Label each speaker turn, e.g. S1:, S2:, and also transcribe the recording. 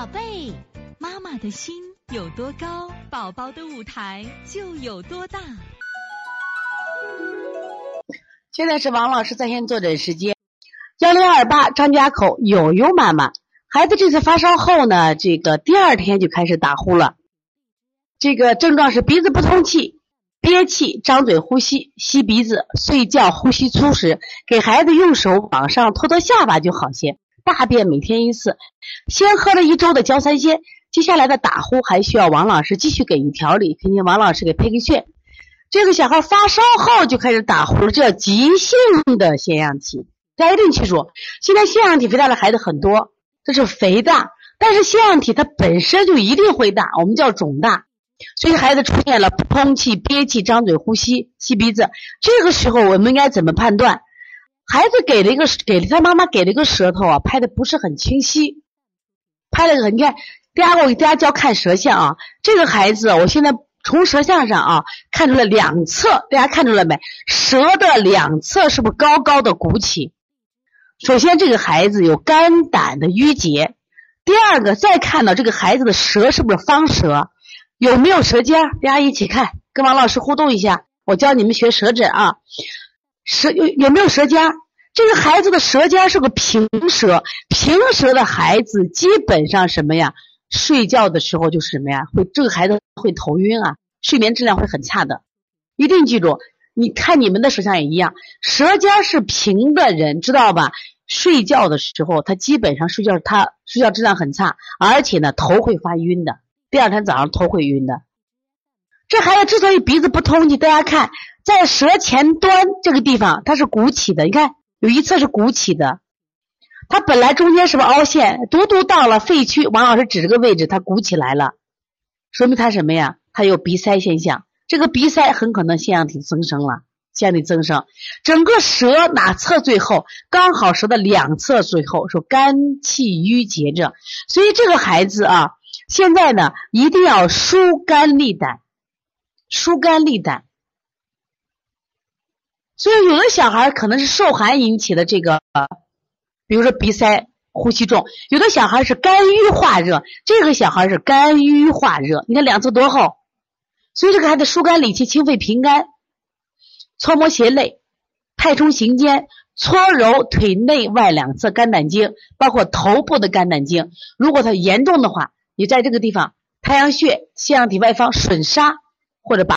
S1: 宝贝，妈妈的心有多高，宝宝的舞台就有多大。
S2: 现在是王老师在线坐诊时间，幺零二八张家口友友妈妈，孩子这次发烧后呢，这个第二天就开始打呼了，这个症状是鼻子不通气、憋气、张嘴呼吸、吸鼻子、睡觉呼吸粗时，给孩子用手往上托托下巴就好些。大便每天一次，先喝了一周的焦三仙，接下来的打呼还需要王老师继续给予调理，肯定王老师给配个穴。这个小孩发烧后就开始打呼了，这叫急性的腺样体。大家一定记住，现在腺样体肥大的孩子很多，这是肥大，但是腺样体它本身就一定会大，我们叫肿大。所以孩子出现了不通气、憋气、张嘴呼吸、吸鼻子，这个时候我们应该怎么判断？孩子给了一个给了他妈妈给了一个舌头啊，拍的不是很清晰，拍了个你看，大家我给大家教看舌象啊，这个孩子我现在从舌象上啊看出了两侧，大家看出来没？舌的两侧是不是高高的鼓起？首先这个孩子有肝胆的郁结，第二个再看到这个孩子的舌是不是方舌？有没有舌尖？大家一起看，跟王老师互动一下，我教你们学舌诊啊。舌有有没有舌尖？这个孩子的舌尖是个平舌，平舌的孩子基本上什么呀？睡觉的时候就是什么呀？会这个孩子会头晕啊，睡眠质量会很差的。一定记住，你看你们的舌象也一样，舌尖是平的人知道吧？睡觉的时候他基本上睡觉他睡觉质量很差，而且呢头会发晕的，第二天早上头会晕的。这孩子之所以鼻子不通气，大家看。在舌前端这个地方，它是鼓起的。你看，有一侧是鼓起的，它本来中间是不是凹陷？独独到了肺区，王老师指这个位置，它鼓起来了，说明它什么呀？它有鼻塞现象。这个鼻塞很可能腺样体增生了，腺样体增生。整个舌哪侧最后？刚好舌的两侧最后，说肝气郁结着。所以这个孩子啊，现在呢一定要疏肝利胆，疏肝利胆。所以有的小孩可能是受寒引起的这个，比如说鼻塞、呼吸重；有的小孩是肝郁化热，这个小孩是肝郁化热。你看两侧多厚，所以这个孩子疏肝理气、清肺平肝，搓摩胁肋、太冲行间，搓揉腿内外两侧肝胆经，包括头部的肝胆经。如果它严重的话，你在这个地方太阳穴、腺样体外方吮杀或者把。